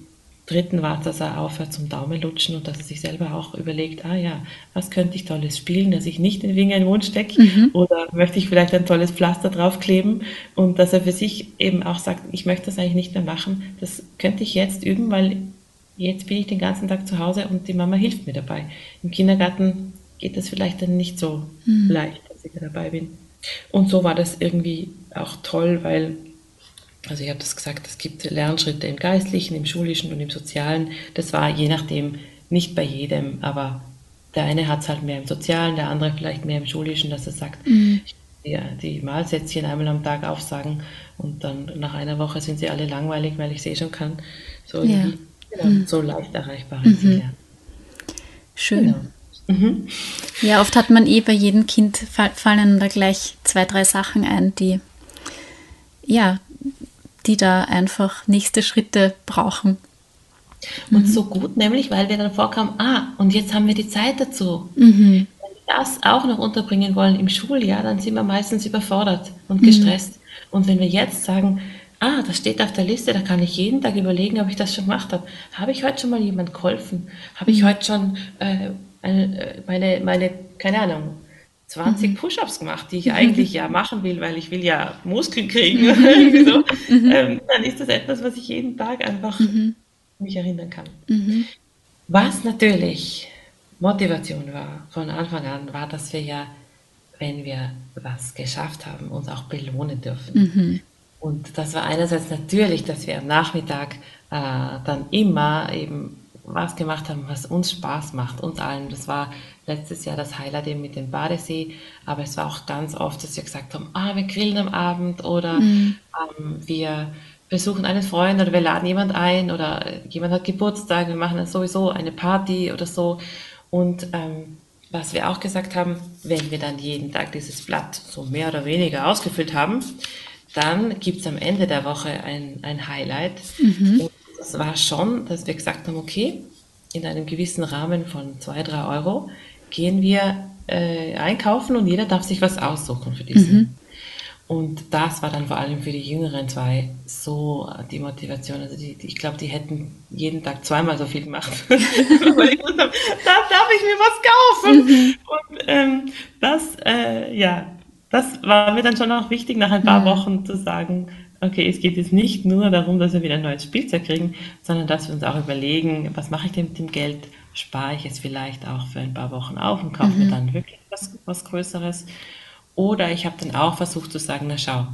dritten war es, dass er aufhört zum Daumenlutschen und dass er sich selber auch überlegt, ah ja, was könnte ich tolles spielen, dass ich nicht den Finger in den Mund stecke mhm. oder möchte ich vielleicht ein tolles Pflaster draufkleben und dass er für sich eben auch sagt, ich möchte das eigentlich nicht mehr machen, das könnte ich jetzt üben, weil jetzt bin ich den ganzen Tag zu Hause und die Mama hilft mir dabei. Im Kindergarten geht das vielleicht dann nicht so mhm. leicht, dass ich da dabei bin. Und so war das irgendwie auch toll, weil also ich habe das gesagt, es gibt Lernschritte im Geistlichen, im Schulischen und im Sozialen. Das war je nachdem nicht bei jedem, aber der eine hat es halt mehr im Sozialen, der andere vielleicht mehr im Schulischen, dass er sagt, mhm. die, die Mahlsätzchen einmal am Tag aufsagen und dann nach einer Woche sind sie alle langweilig, weil ich sie eh schon kann. So, ja. genau, mhm. so leicht erreichbare mhm. Ziele. Schön. Genau. Mhm. Ja, oft hat man eh bei jedem Kind fallen da gleich zwei, drei Sachen ein, die ja, die da einfach nächste Schritte brauchen. Und mhm. so gut nämlich, weil wir dann vorkamen, ah, und jetzt haben wir die Zeit dazu. Mhm. Wenn wir das auch noch unterbringen wollen im Schuljahr, dann sind wir meistens überfordert und mhm. gestresst. Mhm. Und wenn wir jetzt sagen, ah, das steht auf der Liste, da kann ich jeden Tag überlegen, ob ich das schon gemacht habe. Habe ich heute schon mal jemand geholfen? Habe ich mhm. heute schon äh, eine, meine, meine, keine Ahnung, 20 mhm. Push-ups gemacht, die ich eigentlich ja machen will, weil ich will ja Muskeln kriegen. Mhm. so. Mhm. ähm, dann ist das etwas, was ich jeden Tag einfach mhm. mich erinnern kann. Mhm. Was natürlich Motivation war von Anfang an, war, dass wir ja, wenn wir was geschafft haben, uns auch belohnen dürfen. Mhm. Und das war einerseits natürlich, dass wir am Nachmittag äh, dann immer eben was gemacht haben, was uns Spaß macht, uns allen. Das war letztes Jahr das Highlight eben mit dem Badesee, aber es war auch ganz oft, dass wir gesagt haben, ah, wir grillen am Abend oder mhm. ähm, wir besuchen einen Freund oder wir laden jemand ein oder jemand hat Geburtstag, wir machen dann sowieso eine Party oder so. Und ähm, was wir auch gesagt haben, wenn wir dann jeden Tag dieses Blatt so mehr oder weniger ausgefüllt haben, dann gibt es am Ende der Woche ein, ein Highlight. Mhm. Und das war schon, dass wir gesagt haben, okay, in einem gewissen Rahmen von zwei, drei Euro gehen wir äh, einkaufen und jeder darf sich was aussuchen für diesen. Mhm. Und das war dann vor allem für die jüngeren zwei so die Motivation. Also die, die, ich glaube, die hätten jeden Tag zweimal so viel gemacht. Da darf ich mir was kaufen. Mhm. Und ähm, das, äh, ja, das war mir dann schon auch wichtig, nach ein paar mhm. Wochen zu sagen, okay, es geht jetzt nicht nur darum, dass wir wieder ein neues Spielzeug kriegen, sondern dass wir uns auch überlegen, was mache ich denn mit dem Geld? Spare ich es vielleicht auch für ein paar Wochen auf und kaufe mhm. mir dann wirklich was, was Größeres? Oder ich habe dann auch versucht zu sagen, na schau,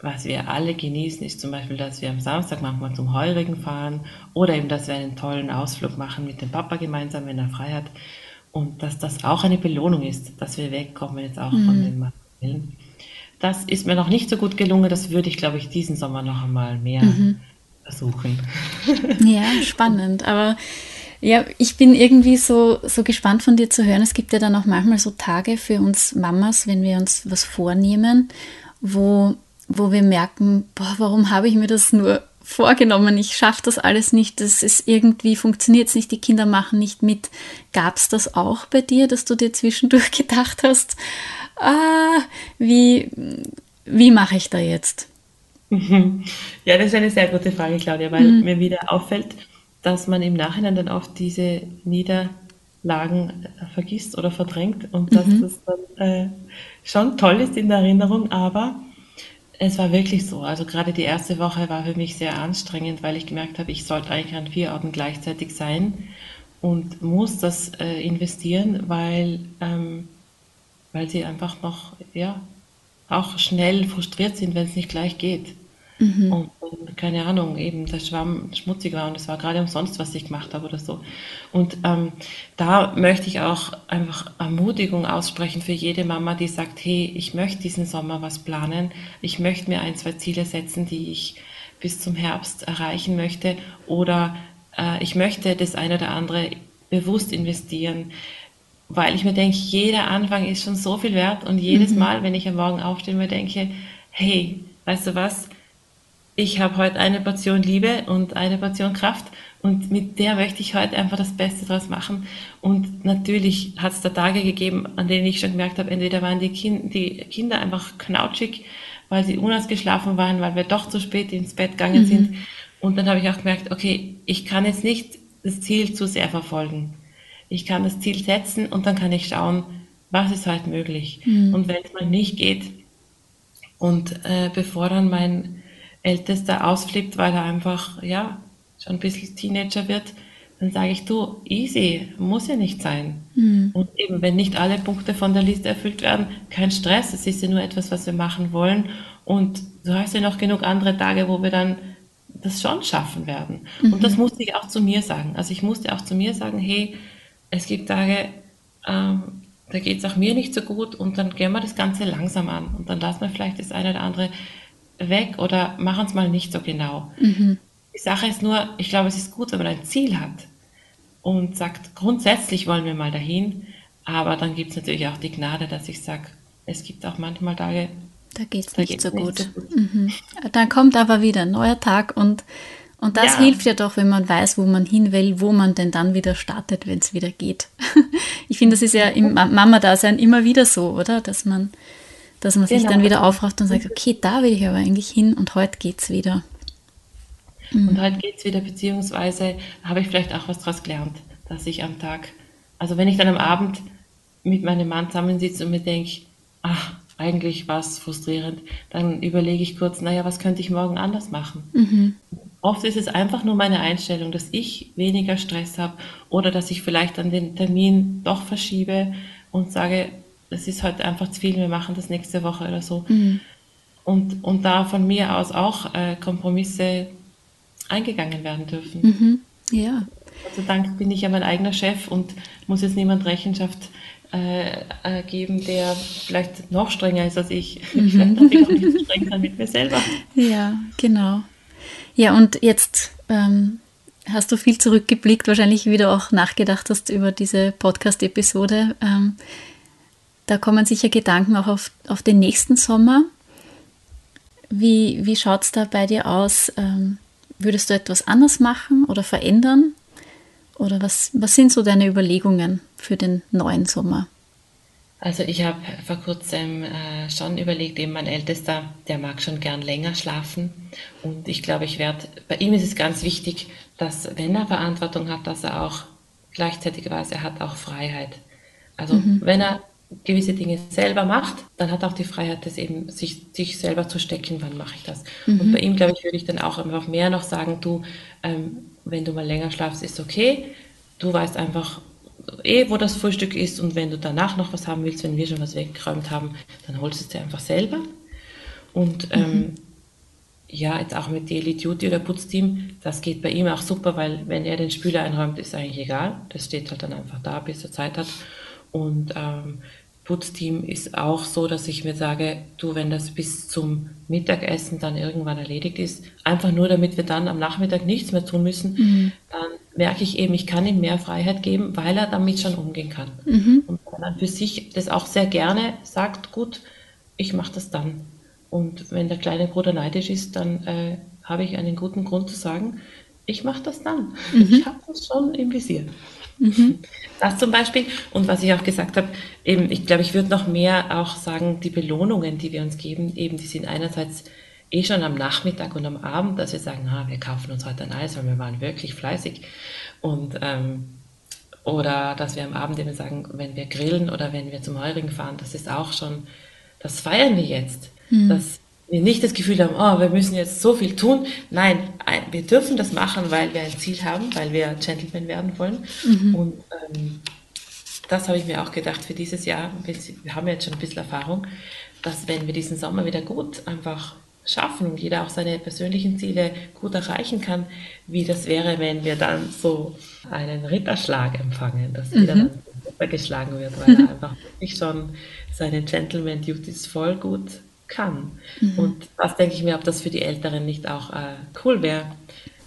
was wir alle genießen, ist zum Beispiel, dass wir am Samstag manchmal zum Heurigen fahren oder eben, dass wir einen tollen Ausflug machen mit dem Papa gemeinsam, wenn er frei hat. Und dass das auch eine Belohnung ist, dass wir wegkommen jetzt auch mhm. von den Materiellen. Das ist mir noch nicht so gut gelungen. Das würde ich, glaube ich, diesen Sommer noch einmal mehr mhm. versuchen. Ja, spannend. Aber ja, ich bin irgendwie so, so gespannt von dir zu hören. Es gibt ja dann auch manchmal so Tage für uns Mamas, wenn wir uns was vornehmen, wo, wo wir merken, boah, warum habe ich mir das nur vorgenommen? Ich schaffe das alles nicht. Das ist irgendwie, funktioniert es nicht, die Kinder machen nicht mit. Gab es das auch bei dir, dass du dir zwischendurch gedacht hast, ah, wie, wie mache ich da jetzt? Ja, das ist eine sehr gute Frage, Claudia, weil mhm. mir wieder auffällt, dass man im Nachhinein dann oft diese Niederlagen vergisst oder verdrängt und dass mhm. das dann äh, schon toll ist in der Erinnerung, aber es war wirklich so. Also gerade die erste Woche war für mich sehr anstrengend, weil ich gemerkt habe, ich sollte eigentlich an vier Orten gleichzeitig sein und muss das äh, investieren, weil ähm, weil sie einfach noch, ja, auch schnell frustriert sind, wenn es nicht gleich geht. Mhm. Und, und, keine Ahnung, eben der Schwamm schmutzig war und es war gerade umsonst, was ich gemacht habe oder so. Und ähm, da möchte ich auch einfach Ermutigung aussprechen für jede Mama, die sagt, hey, ich möchte diesen Sommer was planen, ich möchte mir ein, zwei Ziele setzen, die ich bis zum Herbst erreichen möchte oder äh, ich möchte das eine oder andere bewusst investieren, weil ich mir denke, jeder Anfang ist schon so viel wert und jedes mhm. Mal, wenn ich am Morgen aufstehe, mir denke, hey, weißt du was, ich habe heute eine Portion Liebe und eine Portion Kraft und mit der möchte ich heute einfach das Beste draus machen. Und natürlich hat es da Tage gegeben, an denen ich schon gemerkt habe, entweder waren die, kind, die Kinder einfach knautschig, weil sie unausgeschlafen waren, weil wir doch zu spät ins Bett gegangen mhm. sind. Und dann habe ich auch gemerkt, okay, ich kann jetzt nicht das Ziel zu sehr verfolgen. Ich kann das Ziel setzen und dann kann ich schauen, was ist halt möglich. Mhm. Und wenn es mal nicht geht und äh, bevor dann mein Ältester ausflippt, weil er einfach, ja, schon ein bisschen Teenager wird, dann sage ich, du, easy, muss ja nicht sein. Mhm. Und eben, wenn nicht alle Punkte von der Liste erfüllt werden, kein Stress, es ist ja nur etwas, was wir machen wollen. Und du hast ja noch genug andere Tage, wo wir dann das schon schaffen werden. Mhm. Und das musste ich auch zu mir sagen. Also ich musste auch zu mir sagen, hey, es gibt Tage, ähm, da geht es auch mir nicht so gut und dann gehen wir das Ganze langsam an und dann lassen wir vielleicht das eine oder andere weg oder machen es mal nicht so genau. Mhm. Die Sache ist nur, ich glaube, es ist gut, wenn man ein Ziel hat und sagt, grundsätzlich wollen wir mal dahin, aber dann gibt es natürlich auch die Gnade, dass ich sage, es gibt auch manchmal Tage, da geht es nicht, so gut. Nicht so gut. Mhm. Dann kommt aber wieder ein neuer Tag und, und das ja. hilft ja doch, wenn man weiß, wo man hin will, wo man denn dann wieder startet, wenn es wieder geht. ich finde, das ist ja im Mama-Dasein immer wieder so, oder? Dass man, dass man sich genau. dann wieder aufrafft und sagt, okay, da will ich aber eigentlich hin und heute geht es wieder. Mhm. Und heute geht es wieder, beziehungsweise habe ich vielleicht auch was daraus gelernt, dass ich am Tag, also wenn ich dann am Abend mit meinem Mann zusammensitze und mir denke, ach, eigentlich war es frustrierend, dann überlege ich kurz, naja, was könnte ich morgen anders machen? Mhm. Oft ist es einfach nur meine Einstellung, dass ich weniger Stress habe oder dass ich vielleicht dann den Termin doch verschiebe und sage, es ist heute einfach zu viel, wir machen das nächste Woche oder so. Mhm. Und, und da von mir aus auch äh, Kompromisse eingegangen werden dürfen. Mhm. Ja. Gott sei Dank bin ich ja mein eigener Chef und muss jetzt niemand Rechenschaft äh, äh, geben, der vielleicht noch strenger ist als ich. Mhm. Vielleicht darf ich auch nicht so streng sein mit mir selber. Ja, genau. Ja, und jetzt ähm, hast du viel zurückgeblickt, wahrscheinlich wieder auch nachgedacht hast über diese Podcast-Episode. Ähm, da kommen sicher Gedanken auch auf, auf den nächsten Sommer. Wie, wie schaut es da bei dir aus? Ähm, würdest du etwas anders machen oder verändern? Oder was, was sind so deine Überlegungen für den neuen Sommer? Also ich habe vor kurzem äh, schon überlegt, eben mein Ältester, der mag schon gern länger schlafen. Und ich glaube, ich werde, bei ihm ist es ganz wichtig, dass wenn er Verantwortung hat, dass er auch gleichzeitig weiß, er hat auch Freiheit. Also mhm. wenn er gewisse Dinge selber macht, dann hat er auch die Freiheit, das eben sich, sich selber zu stecken, wann mache ich das. Mhm. Und bei ihm, glaube ich, würde ich dann auch einfach mehr noch sagen, du, ähm, wenn du mal länger schlafst, ist okay. Du weißt einfach eh, wo das Frühstück ist und wenn du danach noch was haben willst, wenn wir schon was weggeräumt haben, dann holst du es dir einfach selber. Und mhm. ähm, ja, jetzt auch mit Daily Duty oder Putzteam, das geht bei ihm auch super, weil wenn er den Spüler einräumt, ist eigentlich egal. Das steht halt dann einfach da, bis er Zeit hat. Und ähm, Putzteam ist auch so, dass ich mir sage, du, wenn das bis zum Mittagessen dann irgendwann erledigt ist, einfach nur damit wir dann am Nachmittag nichts mehr tun müssen, mhm. dann merke ich eben, ich kann ihm mehr Freiheit geben, weil er damit schon umgehen kann. Mhm. Und dann für sich das auch sehr gerne sagt, gut, ich mache das dann. Und wenn der kleine Bruder neidisch ist, dann äh, habe ich einen guten Grund zu sagen, ich mache das dann. Mhm. Ich habe das schon im Visier. Mhm. Das zum Beispiel. Und was ich auch gesagt habe, eben, ich glaube, ich würde noch mehr auch sagen, die Belohnungen, die wir uns geben, eben, die sind einerseits eh schon am Nachmittag und am Abend, dass wir sagen, ah, wir kaufen uns heute ein Eis, weil wir waren wirklich fleißig. Und, ähm, oder dass wir am Abend eben sagen, wenn wir grillen oder wenn wir zum Heurigen fahren, das ist auch schon, das feiern wir jetzt. Mhm. Das wir nicht das Gefühl haben, oh, wir müssen jetzt so viel tun. Nein, wir dürfen das machen, weil wir ein Ziel haben, weil wir Gentleman werden wollen. Mhm. Und ähm, das habe ich mir auch gedacht für dieses Jahr. Wir haben jetzt schon ein bisschen Erfahrung, dass wenn wir diesen Sommer wieder gut einfach schaffen und jeder auch seine persönlichen Ziele gut erreichen kann, wie das wäre, wenn wir dann so einen Ritterschlag empfangen, dass jeder mhm. dann geschlagen wird, weil er einfach wirklich schon seine Gentleman Duties voll gut kann. Mhm. Und was denke ich mir, ob das für die Älteren nicht auch äh, cool wäre,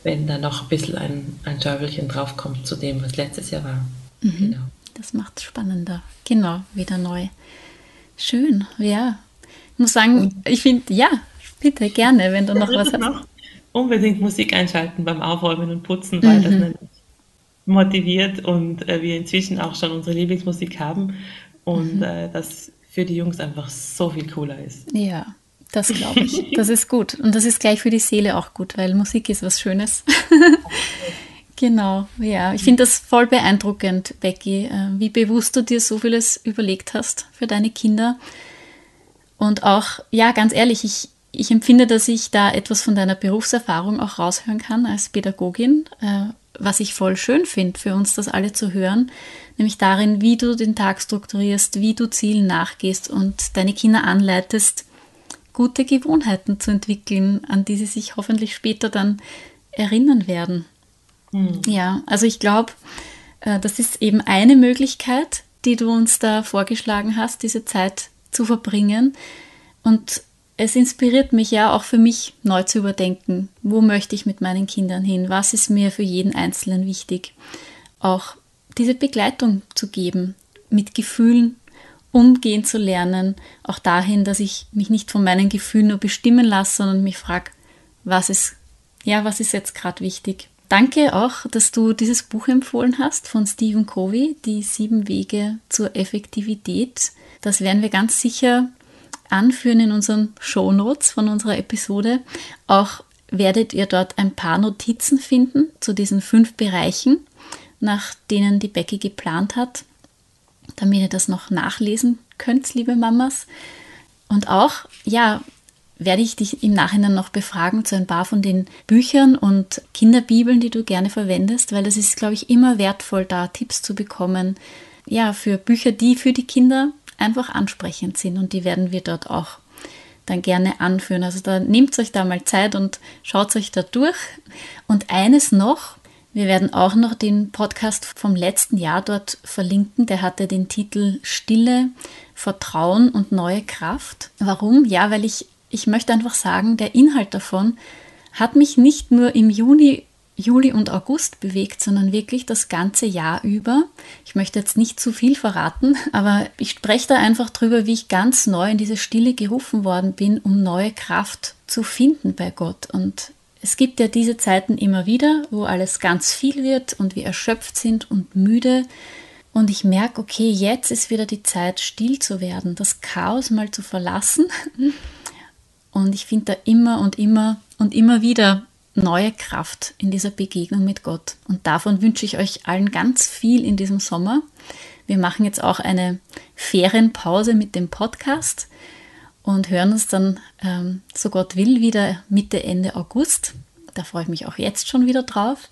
wenn da noch ein bisschen ein, ein Schäufelchen draufkommt zu dem, was letztes Jahr war. Mhm. Genau. Das macht es spannender. Genau, wieder neu. Schön, ja. Ich muss sagen, ich finde, ja, bitte gerne, wenn du noch was hast. Noch unbedingt Musik einschalten beim Aufräumen und Putzen, weil mhm. das nämlich motiviert und äh, wir inzwischen auch schon unsere Lieblingsmusik haben und mhm. äh, das für die Jungs einfach so viel cooler ist. Ja, das glaube ich. Das ist gut. Und das ist gleich für die Seele auch gut, weil Musik ist was Schönes. genau, ja. Ich finde das voll beeindruckend, Becky, äh, wie bewusst du dir so vieles überlegt hast für deine Kinder. Und auch, ja, ganz ehrlich, ich, ich empfinde, dass ich da etwas von deiner Berufserfahrung auch raushören kann als Pädagogin, äh, was ich voll schön finde für uns, das alle zu hören, nämlich darin, wie du den Tag strukturierst, wie du Zielen nachgehst und deine Kinder anleitest, gute Gewohnheiten zu entwickeln, an die sie sich hoffentlich später dann erinnern werden. Mhm. Ja, also ich glaube, äh, das ist eben eine Möglichkeit, die du uns da vorgeschlagen hast, diese Zeit zu verbringen. Und es inspiriert mich ja auch für mich neu zu überdenken, wo möchte ich mit meinen Kindern hin, was ist mir für jeden Einzelnen wichtig. Auch diese Begleitung zu geben, mit Gefühlen umgehen zu lernen, auch dahin, dass ich mich nicht von meinen Gefühlen nur bestimmen lasse, sondern mich frage, was ist, ja, was ist jetzt gerade wichtig. Danke auch, dass du dieses Buch empfohlen hast von Stephen Covey, Die sieben Wege zur Effektivität. Das werden wir ganz sicher anführen in unseren Show Notes von unserer Episode. Auch werdet ihr dort ein paar Notizen finden zu diesen fünf Bereichen, nach denen die Becky geplant hat damit ihr das noch nachlesen könnt, liebe Mamas. Und auch, ja, werde ich dich im Nachhinein noch befragen zu ein paar von den Büchern und Kinderbibeln, die du gerne verwendest, weil das ist, glaube ich, immer wertvoll, da Tipps zu bekommen. Ja, für Bücher, die für die Kinder einfach ansprechend sind und die werden wir dort auch dann gerne anführen. Also da nehmt euch da mal Zeit und schaut euch da durch. Und eines noch, wir werden auch noch den Podcast vom letzten Jahr dort verlinken. Der hatte den Titel Stille, Vertrauen und neue Kraft. Warum? Ja, weil ich, ich möchte einfach sagen, der Inhalt davon hat mich nicht nur im Juni, Juli und August bewegt, sondern wirklich das ganze Jahr über. Ich möchte jetzt nicht zu viel verraten, aber ich spreche da einfach drüber, wie ich ganz neu in diese Stille gerufen worden bin, um neue Kraft zu finden bei Gott. Und es gibt ja diese Zeiten immer wieder, wo alles ganz viel wird und wir erschöpft sind und müde. Und ich merke, okay, jetzt ist wieder die Zeit, still zu werden, das Chaos mal zu verlassen. Und ich finde da immer und immer und immer wieder neue Kraft in dieser Begegnung mit Gott. Und davon wünsche ich euch allen ganz viel in diesem Sommer. Wir machen jetzt auch eine Ferienpause mit dem Podcast und hören uns dann, ähm, so Gott will, wieder Mitte, Ende August. Da freue ich mich auch jetzt schon wieder drauf.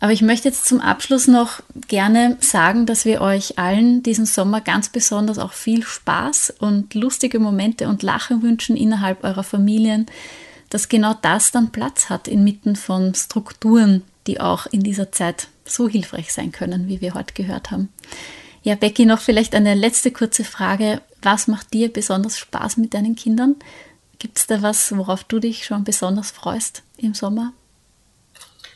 Aber ich möchte jetzt zum Abschluss noch gerne sagen, dass wir euch allen diesen Sommer ganz besonders auch viel Spaß und lustige Momente und Lachen wünschen innerhalb eurer Familien, dass genau das dann Platz hat inmitten von Strukturen, die auch in dieser Zeit so hilfreich sein können, wie wir heute gehört haben. Ja, Becky, noch vielleicht eine letzte kurze Frage. Was macht dir besonders Spaß mit deinen Kindern? Gibt es da was, worauf du dich schon besonders freust im Sommer?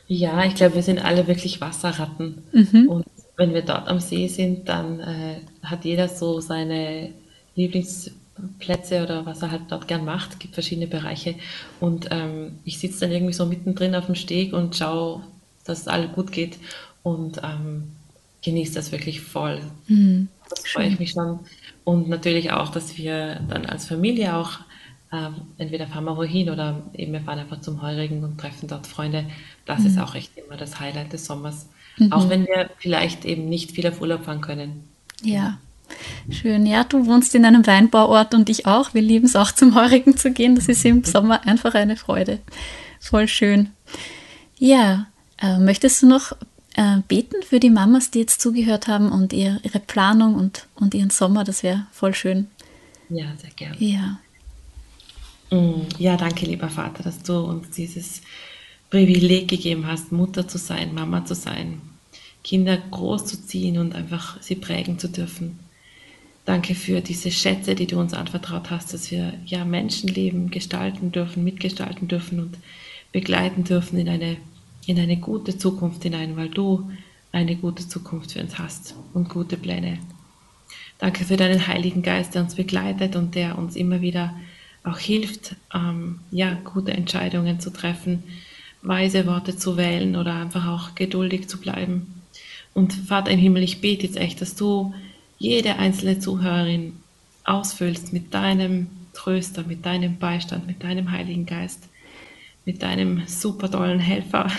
Ja, ich glaube, wir sind alle wirklich Wasserratten. Mhm. Und wenn wir dort am See sind, dann äh, hat jeder so seine Lieblingsplätze oder was er halt dort gern macht. Gibt verschiedene Bereiche. Und ähm, ich sitze dann irgendwie so mittendrin auf dem Steg und schaue, dass es allen gut geht und ähm, genieße das wirklich voll. Mhm. Das freue ich mich schon. Und natürlich auch, dass wir dann als Familie auch äh, entweder fahren wir wohin oder eben wir fahren einfach zum Heurigen und treffen dort Freunde. Das mhm. ist auch echt immer das Highlight des Sommers. Mhm. Auch wenn wir vielleicht eben nicht viel auf Urlaub fahren können. Ja. Schön. Ja, du wohnst in einem Weinbauort und ich auch. Wir lieben es auch zum Heurigen zu gehen. Das ist im Sommer einfach eine Freude. Voll schön. Ja, äh, möchtest du noch äh, beten für die Mamas, die jetzt zugehört haben und ihr, ihre Planung und, und ihren Sommer. Das wäre voll schön. Ja, sehr gerne. Ja. Mm, ja, danke, lieber Vater, dass du uns dieses Privileg gegeben hast, Mutter zu sein, Mama zu sein, Kinder großzuziehen und einfach sie prägen zu dürfen. Danke für diese Schätze, die du uns anvertraut hast, dass wir ja Menschenleben gestalten dürfen, mitgestalten dürfen und begleiten dürfen in eine, in eine gute Zukunft hinein, weil du eine gute Zukunft für uns hast und gute Pläne. Danke für deinen Heiligen Geist, der uns begleitet und der uns immer wieder auch hilft, ähm, ja, gute Entscheidungen zu treffen, weise Worte zu wählen oder einfach auch geduldig zu bleiben. Und Vater im Himmel, ich bete jetzt echt, dass du jede einzelne Zuhörerin ausfüllst mit deinem Tröster, mit deinem Beistand, mit deinem Heiligen Geist, mit deinem super tollen Helfer,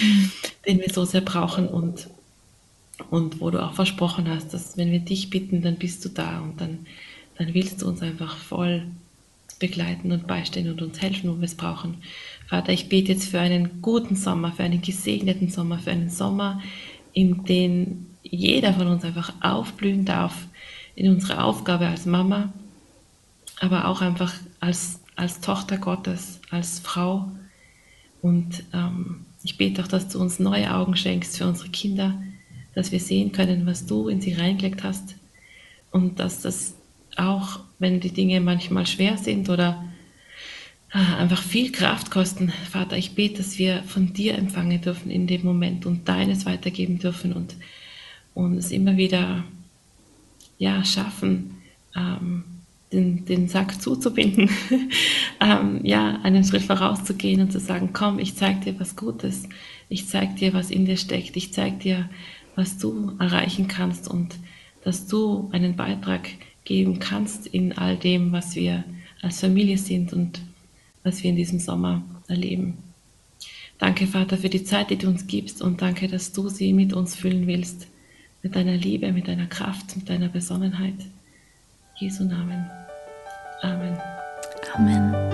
den wir so sehr brauchen und, und wo du auch versprochen hast, dass wenn wir dich bitten, dann bist du da und dann, dann willst du uns einfach voll begleiten und beistehen und uns helfen, wo wir es brauchen. Vater, ich bete jetzt für einen guten Sommer, für einen gesegneten Sommer, für einen Sommer, in den jeder von uns einfach aufblühen darf in unserer Aufgabe als Mama, aber auch einfach als, als Tochter Gottes, als Frau. Und ähm, ich bete auch, dass du uns neue Augen schenkst für unsere Kinder, dass wir sehen können, was du in sie reingelegt hast und dass das auch, wenn die Dinge manchmal schwer sind oder ah, einfach viel Kraft kosten, Vater, ich bete, dass wir von dir empfangen dürfen in dem Moment und deines weitergeben dürfen und und es immer wieder ja, schaffen, ähm, den, den Sack zuzubinden, ähm, ja, einen Schritt vorauszugehen und zu sagen, komm, ich zeig dir was Gutes, ich zeig dir, was in dir steckt, ich zeig dir, was du erreichen kannst und dass du einen Beitrag geben kannst in all dem, was wir als Familie sind und was wir in diesem Sommer erleben. Danke, Vater, für die Zeit, die du uns gibst und danke, dass du sie mit uns füllen willst mit deiner Liebe, mit deiner Kraft, mit deiner Besonnenheit. Jesu Namen. Amen. Amen.